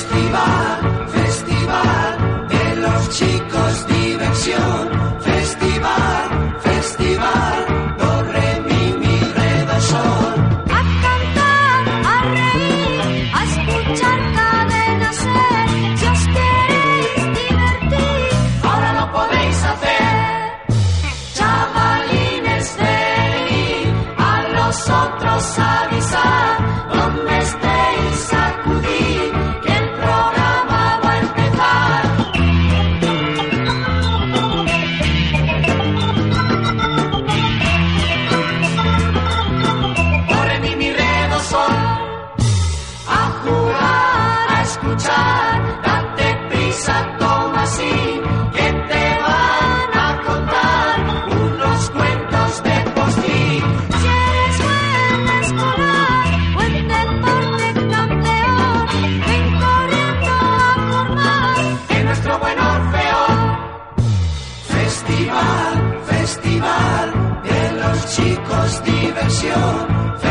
Festival, festival de los chicos diversión. Festival, festival, do, mi, mi, sol. A cantar, a reír, a escuchar cadena ser. Eh. Si os queréis divertir, ahora lo podéis hacer. Chavalines, venid a nosotros avisar. Escuchar, date prisa, toma así, que te van a contar unos cuentos de postín. Si eres buen escolar, buen deporte campeón, ven corriendo a formar. en nuestro buen Orfeón. Festival, festival de los chicos, diversión.